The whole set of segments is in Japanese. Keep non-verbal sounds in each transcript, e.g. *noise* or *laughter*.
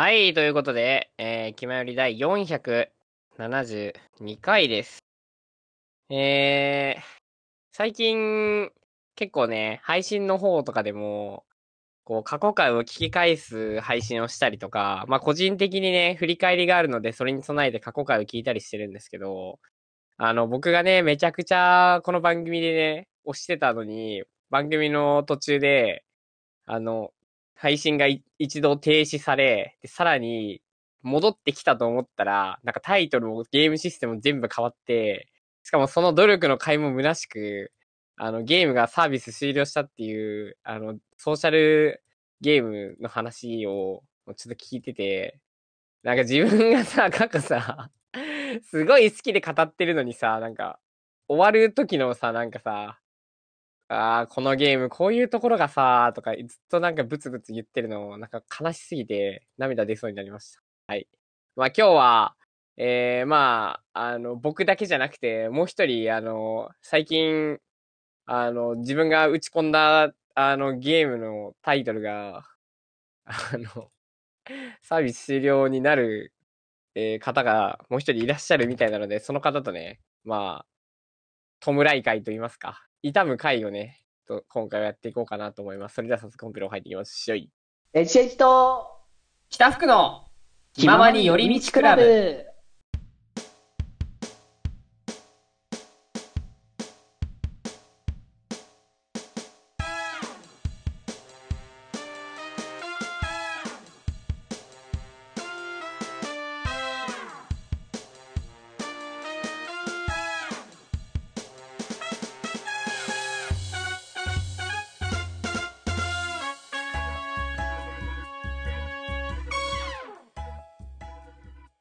はい、ということで、えー、気まより第472回です。えー、最近、結構ね、配信の方とかでも、こう、過去回を聞き返す配信をしたりとか、まあ、個人的にね、振り返りがあるので、それに備えて過去回を聞いたりしてるんですけど、あの、僕がね、めちゃくちゃ、この番組でね、押してたのに、番組の途中で、あの、配信が一度停止され、で、さらに戻ってきたと思ったら、なんかタイトルもゲームシステム全部変わって、しかもその努力の甲斐も虚しく、あの、ゲームがサービス終了したっていう、あの、ソーシャルゲームの話をちょっと聞いてて、なんか自分がさ、*laughs* 過去さ、すごい好きで語ってるのにさ、なんか、終わる時のさ、なんかさ、ああ、このゲーム、こういうところがさ、とか、ずっとなんかブツブツ言ってるの、なんか悲しすぎて、涙出そうになりました。はい。まあ今日は、ええー、まあ、あの、僕だけじゃなくて、もう一人、あの、最近、あの、自分が打ち込んだ、あの、ゲームのタイトルが、あの、*laughs* サービス終了になる、えー、方がもう一人いらっしゃるみたいなので、その方とね、まあ、弔い会と言いますか。痛む回をね、と今回はやっていこうかなと思います。それでは早速コンピューを入っていきましょい。えチェキと北福の気ままに寄り道クラブ。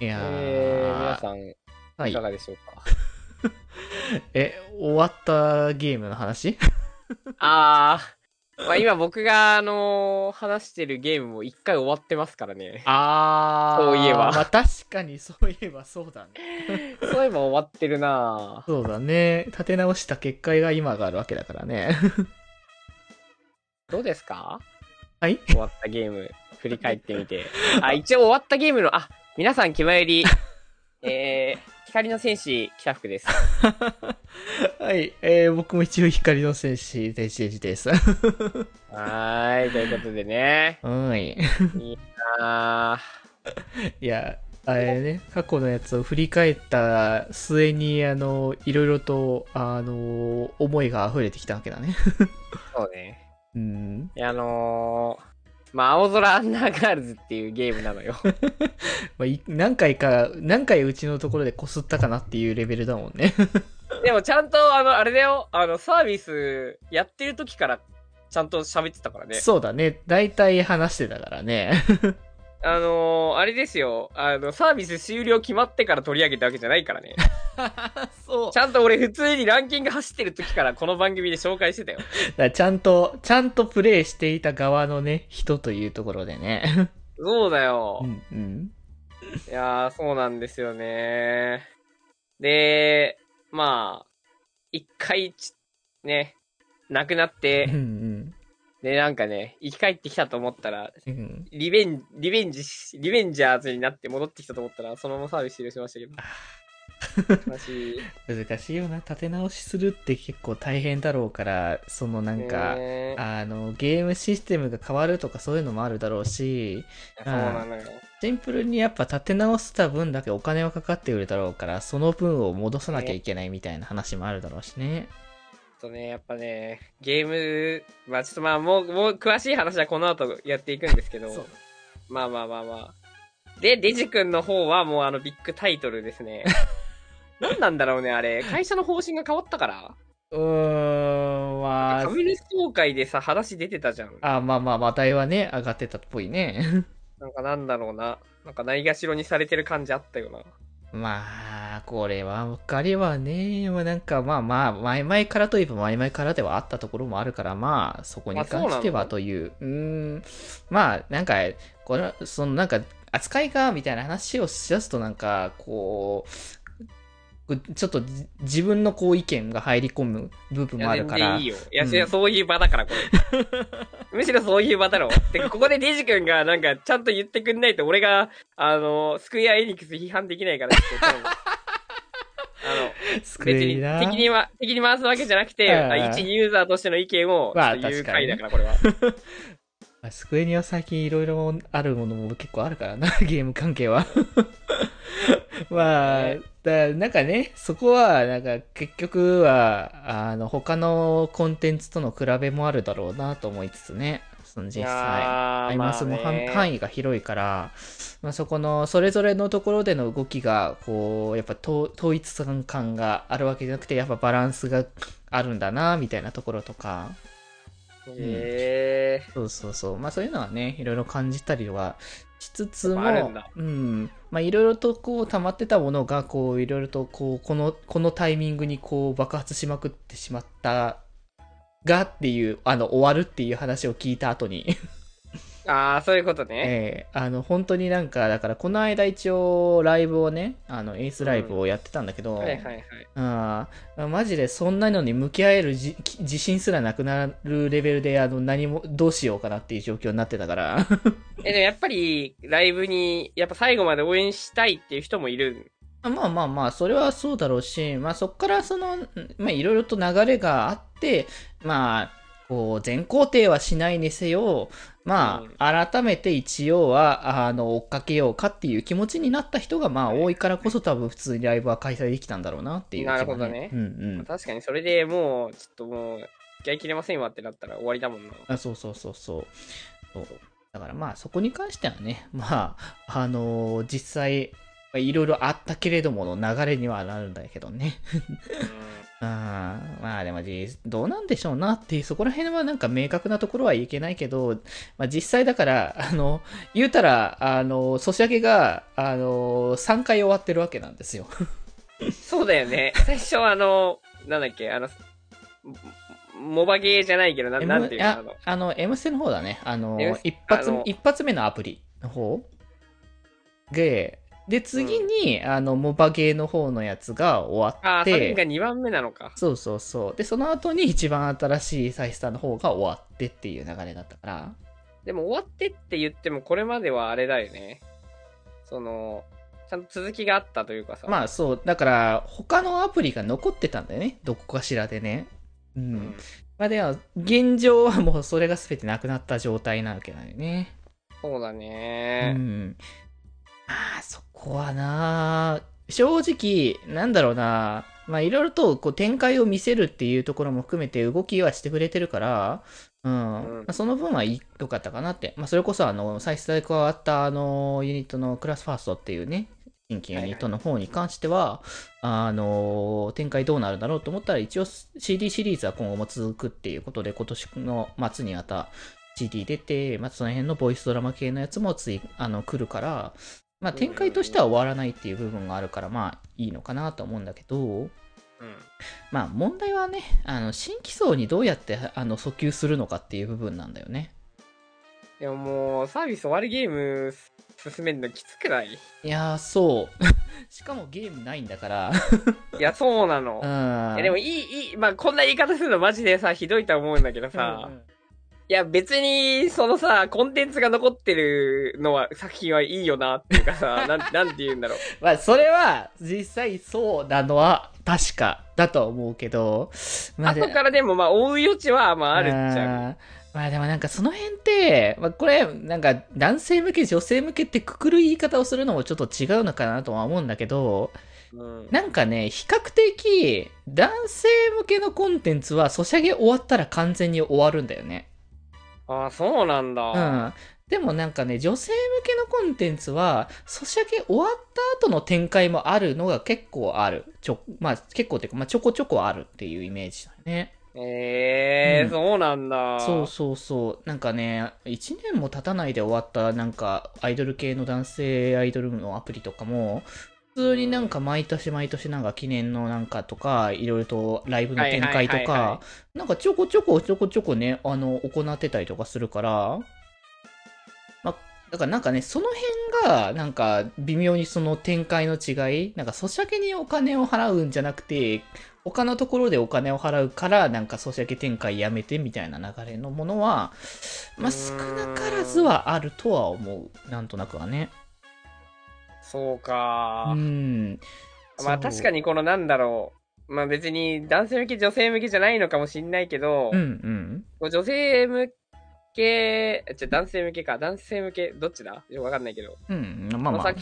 いやー、えー、皆さん、はいいか。がでしょうか？*laughs* え、終わったゲームの話？*laughs* あー、まあ、今僕が、あのー話してるゲームも一回終わってますからね。あー。そういえばまあ確かに *laughs* そういえばそうだね。そういえば終わってるなそうだね。立て直した結果が今があるわけだからね。どうですか？はい終わったゲーム、振り返ってみて。あ、一応終わったゲームの、あ、皆さん気まより、*laughs* えー、光の戦士、北福です。*laughs* はい。えー、僕も一応光の戦士、デジデジです。ははーい、ということでね。い。いやいや、あれね、過去のやつを振り返った末に、あの、いろいろと、あの、思いが溢れてきたわけだね。ー、そうね。*laughs* うん。いや、あのー、まあ、青空アンダーガールズっていうゲームなのよ。*laughs* まあ、い何回か、何回うちのところで擦ったかなっていうレベルだもんね。*laughs* でもちゃんと、あの、あれだよ、あの、サービスやってる時から、ちゃんと喋ってたからね。そうだね。大体話してたからね。*laughs* あのー、あれですよ、あの、サービス終了決まってから取り上げたわけじゃないからね。*laughs* そうち。ゃんと俺普通にランキング走ってる時からこの番組で紹介してたよ。*laughs* だちゃんと、ちゃんとプレイしていた側のね、人というところでね。*laughs* そうだよう。んうん。いやー、そうなんですよね。で、まあ、一回ち、ね、亡くなっうて、んで、なんかね、生き返ってきたと思ったら、リベン、リベンジし、リベンジャーズになって戻ってきたと思ったら、そのままサービス終了しましたけど。悲しい。難しいよな。立て直しするって結構大変だろうから、そのなんか、ねあの、ゲームシステムが変わるとかそういうのもあるだろうし、そうなのよ。シンプルにやっぱ立て直した分だけお金はかかってくるだろうから、その分を戻さなきゃいけないみたいな話もあるだろうしね。とね、やっぱね、ゲーム、まあちょっとまあもう、もう詳しい話はこの後やっていくんですけど、まあまあまあまあ。で、デジ君の方はもうあのビッグタイトルですね。*laughs* 何なんだろうね、あれ。会社の方針が変わったからうーん、まあファ、ミレス総会でさ、話出てたじゃん。あ、まあまあ、話題はね、上がってたっぽいね。なんかなんだろうな。なんかないがしろにされてる感じあったよな。まあ、これは、おかりはね、まあなんかまあまあ、前々からといえば前々からではあったところもあるから、まあ、そこに関してはという、うーん、まあ、なんか、これ、そのなんか、扱いが、みたいな話をしだすとなんか、こう、ちょっとじ自分のこう意見が入り込む部分もあるからいい、よ。いや、うんそういう場だから、これ。*laughs* むしろそういう場だろ。てか、ここでデジ君がなんか、ちゃんと言ってくんないと、俺が、あの、スクエアエニックス批判できないからって。あの、救別に。敵には、敵に回すわけじゃなくて、一ユーザーとしての意見を、言う確かにね回だから、これは。スクエニは最近いろいろあるものも結構あるからな、*laughs* ゲーム関係は。*laughs* まあね、だなんかね、そこは、なんか結局は、あの、他のコンテンツとの比べもあるだろうなと思いつつね、その実際。あアイマスも範範囲。囲が広いから、まあ、そこのそれぞれのところでの動きがこうやっぱ統統一感があるわけじゃなくてやっぱバランスがあるんだなみたいなところとか。へえそうそうそう。まあそういうのはねいろいろ感じたりはしつつもうん。まあいろいろとこう溜まってたものがこういろいろとこうこのこのタイミングにこう爆発しまくってしまったがっていうあの終わるっていう話を聞いた後にああ、そういうことね。ええあの、本当になんか、だから、この間一応、ライブをね、あの、エースライブをやってたんだけど、はいはいはい。あーマジでそんなのに向き合えるじ自信すらなくなるレベルで、あの、何も、どうしようかなっていう状況になってたから。*laughs* え、でもやっぱり、ライブに、やっぱ最後まで応援したいっていう人もいる？まあまあまあ、それはそうだろうし、まあそっからその、まあいろいろと流れがあって、まあ、こう、全肯定はしないにせよ、まあ、改めて一応は、あの、追っかけようかっていう気持ちになった人が、まあ多いからこそ多分普通にライブは開催できたんだろうなっていう気がなるほどねうんうん。確かにそれでもう、ちょっともう、付き合いきれませんわってなったら終わりだもんな。あそうそうそうそう。そうだからまあそこに関してはね、まあ、あのー実際、まあいろいろあったけれどもの流れにはなるんだけどね。*laughs* あーまあでも実どうなんでしょうなっていう、そこら辺はなんか明確なところはいけないけど、まあ実際だから、あの、言うたら、あの、ソシャゲが、あの、3回終わってるわけなんですよ。そうだよね。*laughs* 最初あの、なんだっけ、あの、モバゲーじゃないけど、ななんていうのああの、あの、M ステの方だね。あの一発一発目のアプリの方？で、で、次に、あの、モバゲーの方のやつが終わああ、それがって、2番目なのか。そうそうそう。で、その後に一番新しいサイスターの方が終わってっていう流れだったから、でも終わってって言っても、これまではあれだよね。その、ちゃんと続きがあったというかさ。まあそう、だから、他のアプリが残ってたんだよね。どこかしらでね。う。うんん。まあでも、現状はもうそれが全てなくなった状態なわけだよね。そうだうね。ん。まあ、そこはな正直、なんだろうなまあ、いろいろとこう展開を見せるっていうところも含めて動きはしてくれてるから、うん。うんまあ、その分はい良かったかなって。まあ、それこそ、あの、再生で加わった、あの、ユニットのクラスファーストっていうね、新規ユニットの方に関しては、あの、展開どうなるだろうと思ったら、一応 CD シリーズは今後も続くっていうことで、今年の末にまた CD 出て、またその辺のボイスドラマ系のやつもつい、あの、来るから、まあ、展開としては終わらないっていう部分があるから、まあ、いいのかなと思うんだけど、うん。まあ、問題はね、あの、新規層にどうやって、あの、訴求するのかっていう部分なんだよね。でももう、サービス終わるゲーム進めるのきつくない？いやー、そう。*laughs* しかもゲームないんだから。いや、そうなのう。ん。でもいい、いい、まあこんな言い方するのマジでさ、ひどいとは思うんだけどさ、うんうんいや別に、そのさ、コンテンツが残ってるのは、作品はいいよなっていうかさ、*laughs* なん、なんて言うんだろう。まあ、それは、実際そうなのは、確かだと思うけど、まあで後からでもまあ追う余地はまああるっちゃあーまあでもなんかその辺って、まあ、これなんか男性向け女性向けってくくる言い方をするのもちょっと違うのかなとは思うんだけどう。うん。なんかね比較的男性向けのコンテンツはソシャゲ終わったら完全に終わるんだよねああ、そうなんだ。うんでもなんかね、女性向けのコンテンツは、ソシャゲ終わった後の展開もあるのが結構ある。ちょ、まあ結構っていうか、まあちょこちょこあるっていうイメージだね。ええーうんそうなんだ。そうそうそう。なんかね、1年も経たないで終わったなんかアイドル系の男性アイドルのアプリとかも、普通になんか毎年毎年なんか記念のなんかとか、いろいろとライブの展開とか、なんかちょこちょこちょこちょこね、あの、行ってたりとかするから、まあ、だからなんかね、その辺が、なんか微妙にその展開の違い、なんかソシャゲにお金を払うんじゃなくて、他のところでお金を払うから、なんかソシャゲ展開やめてみたいな流れのものは、まあ少なからずはあるとは思う。なんとなくはね。そううか。ん。まあ確かに。にこのなんだろう。まあ別に男性向け、女性向けじゃないのかもしんないけど、うんうん。女性向け、じゃ男性向けか、男性向け、どっちだ？よくわかんないけど。うん。まあまあこの作。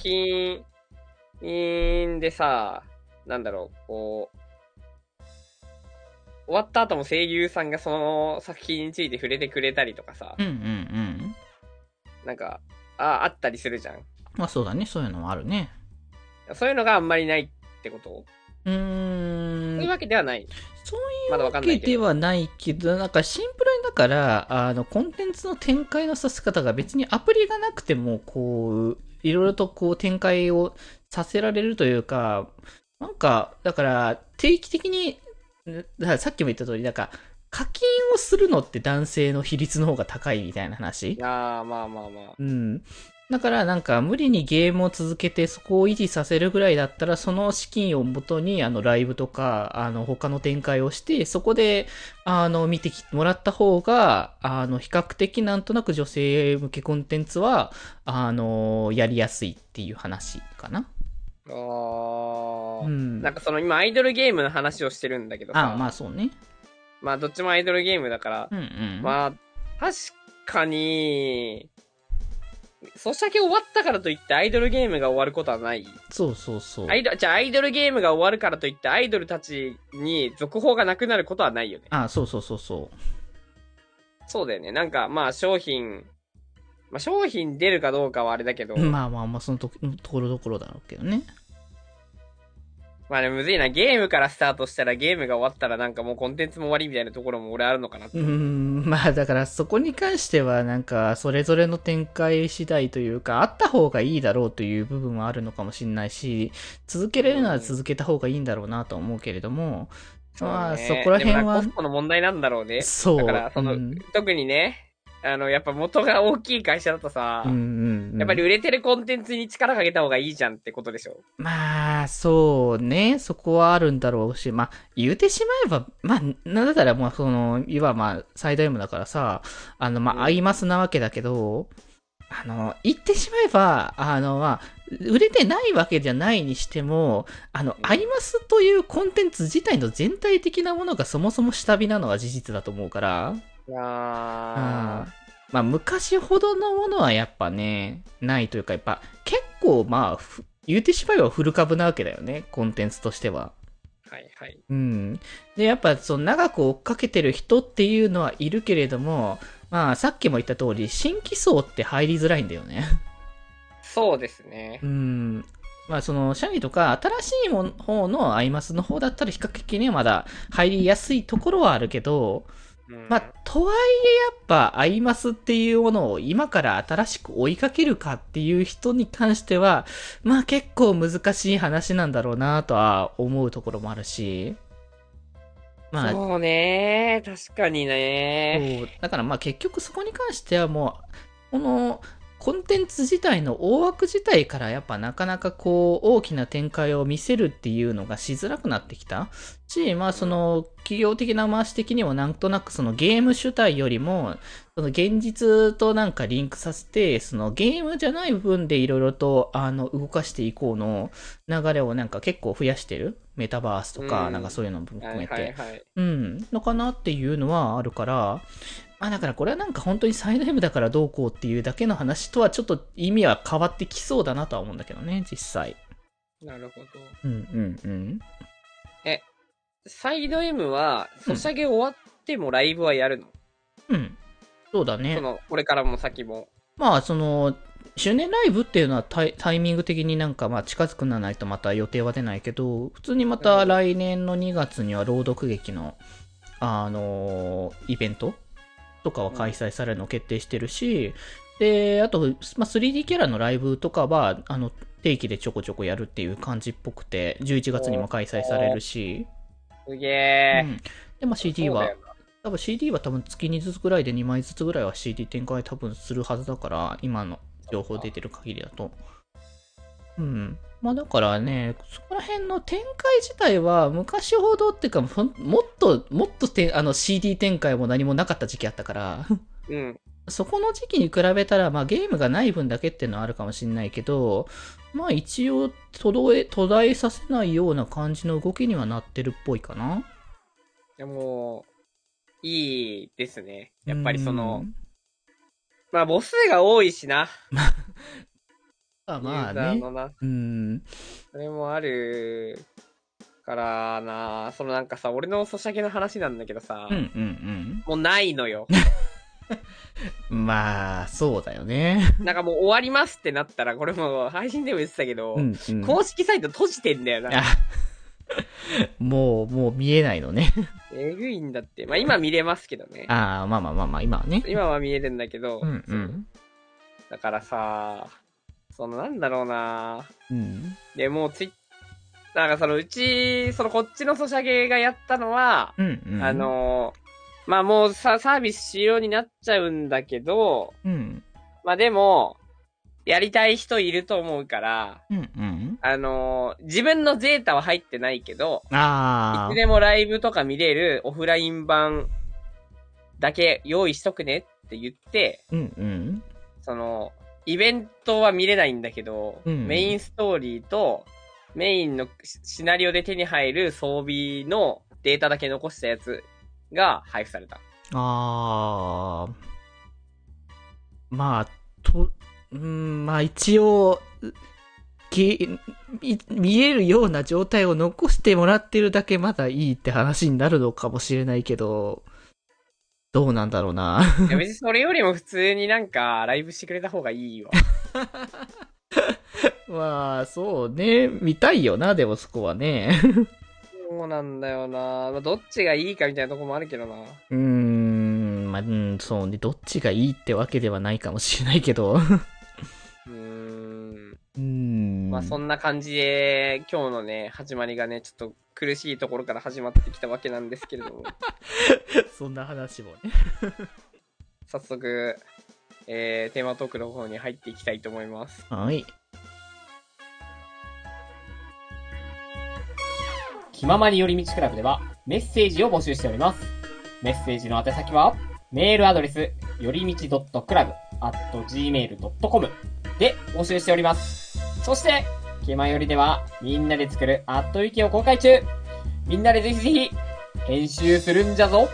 品でさ、なんだろう、こう、終わった後も声優さんがその作品について触れてくれたりとかさ、うんうんうん。なんか、ああったりするじゃん。まあそうだね。そういうのもあるね。そういうのがあんまりないってこと？うー。そういうんわけではない。そうまだわけんないけど。ではないけど、なんかシンプルにだから、あの、コンテンツの展開のさせ方が別にアプリがなくても、こう、いろいろとこう展開をさせられるというか、なんか、だから、定期的に、さっきも言った通り、なんか、課金をするのって男性の比率の方が高いみたいな話ああ、まあまあまあ。うん。だからなんか無理にゲームを続けてそこを維持させるぐらいだったらその資金をもとにあのライブとかあの他の展開をしてそこであの見てきもらった方があの比較的なんとなく女性向けコンテンツはあのやりやすいっていう話かな。ああ、うん。なんかその今アイドルゲームの話をしてるんだけどさ、あまあそうね。まあどっちもアイドルゲームだから、うんうん。まあ確かに、ソシャゲ終わったからといってアイドルゲームが終わることはない。そうそうそう。アイドじゃあアイドルゲームが終わるからといってアイドルたちに続報がなくなることはないよね。あそうそうそうそそうだよね。なんかまあ商品、まあ商品出るかどうかはあれだけど、う。まあまあまあそのとところどころだろうけどね。まあでもむずいな。ゲームからスタートしたらゲームが終わったらなんかもうコンテンツも終わりみたいなところも俺あるのかなってうーん、まあだからそこに関してはなんかそれぞれの展開次第というかあった方がいいだろうという部分はあるのかもしれないし続けれるなら続けた方がいいんだろうなとは思うけれども、まあねそこら辺はコストの問題なんだろうね。そう。だから、その、うん特にね、あの、やっぱ元が大きい会社だとさ、うんうんうん。やっぱり売れてるコンテンツに力かけた方がいいじゃんってことでしょ？まあ、そうね。そこはあるんだろうし、まあ、言うてしまえば、まあ、なんだったら、まあ、その、いわば、まあ、最大無だからさ、あの、まうん。あ、アイマスなわけだけど、あの、言ってしまえば、あの、まあ、売れてないわけじゃないにしても、あの、うん。アイマスというコンテンツ自体の全体的なものがそもそも下火なのは事実だと思うから、あーまあ、昔ほどのものはやっぱね、ないというか、やっぱ結構まあ、ふ言ってしまえばフル株なわけだよね、コンテンツとしては。はいはい。うん。で、やっぱその長く追っかけてる人っていうのはいるけれども、まあさっきも言った通り、新規層って入りづらいんだよね。そうですねう。ん。まあその、シャギとか新しいもの方のアイマスの方だったら比較的にはまだ入りやすいところはあるけど、うんまあ、とはいえやっぱアイマスっていうものを今から新しく追いかけるかっていう人に関しては、まあ結構難しい話なんだろうなとは思うところもあるし、まあ、そうね確かにねそう。だからまあ結局そこに関してはもう、このコンテンツ自体の大枠自体からやっぱなかなかこう大きな展開を見せるっていうのがしづらくなってきた。し、まあその企業的な回し的にもなんとなくそのゲーム主体よりも、その現実となんかリンクさせて、そのゲームじゃない部分でいろいろとあの動かしていこうの流れをなんか結構増やしてる。メタバースとか、うん。なんかそういうのも含はいめて。うん、のかなっていうのはあるから、まあだからこれはなんか本当にサイド M だからどうこうっていうだけの話とはちょっと意味は変わってきそうだなとは思うんだけどね、実際。なるほど。うんうんうん。サイド M は、ソシャゲ終わってもライブはやるの、うん。そうだねそ。の、これからも先も。まあ、その、周年ライブっていうのはタイタイミング的になんかまあ近づくならないとまた予定は出ないけど、普通にまた来年の2月には朗読劇の、あのイベントとかは開催されるの決定してるし、で、あと、まあ、3D キャラのライブとかは、あの、定期でちょこちょこやるっていう感じっぽくて、11月にも開催されるし、すげえ。うん。で、まあ CD は多分 CD は多分月2ずつぐらいで2枚ずつぐらいは CD 展開多分するはずだから、今の情報出てる限りだと。うん。まあだからね、そこら辺の展開自体は昔ほどっていうか、もっと、もっとてあの CD 展開も何もなかった時期あったから、うん。そこの時期に比べたら、まあゲームがない分だけっていうのはあるかもしれないけど、まあ一応、途絶え、途絶えさせないような感じの動きにはなってるっぽいかな。でも、いいですね。やっぱりそのう、んまあ母数が多いしな。*laughs* あまあね。うん。それもあるからな。そのなんかさ、俺のソシャゲの話なんだけどさ、うんうんもうないのよ。うん。まあ、そうだよね。なんかもう終わりますってなったら、これも配信でも言ってたけど、うんうん。公式サイト閉じてんだよな。あもう、もう見えないのね。えぐいんだって。まあ今見れますけどね。ああ、まあまあまあまあ、今はね。今は見えるんだけど、うんうん。だからさ、そのなんだろうな。うん。で、もうツイッなんかそのうち、そのこっちのソシャゲがやったのは、うんうん。あ、のーまあもうさ、サービス仕様になっちゃうんだけど、うん。まあでも、やりたい人いると思うから、うんうん。あのー自分のゼータは入ってないけど、いつ。でもライブとか見れるオフライン版だけ用意しとくねって言って、うんうん。その、イベントは見れないんだけど、うんメインストーリーと、メインのシシナリオで手に入る装備のデータだけ残したやつが配布された。ああ。まあ、と、うん、まあ一応、きみ見えるような状態を残してもらってるだけまだいいって話になるのかもしれないけど、どうなんだろうな。いや別にそれよりも普通になんかライブしてくれた方がいいわ。*laughs* まあ、そうね。見たいよな、でもそこはね。そうなんだよなまあどっちがいいかみたいなとこもあるけどな。うーん、まあ、うん、そうね。どっちがいいってわけではないかもしれないけど。まあそんな感じで、今日のね、始まりがね、ちょっと苦しいところから始まってきたわけなんですけれども、*laughs* そんな話もね。早速、えー、テーマトークの方に入っていきたいと思います。はい。気ままに寄り道クラブではメッセージを募集しております。メッセージの宛先は、メールアドレス、よりみち .club.gmail.com で募集しております。そして、気まよりでは、みんなで作るアットウィキを公開中。みんなでぜひぜひ、編集するんじゃぞ。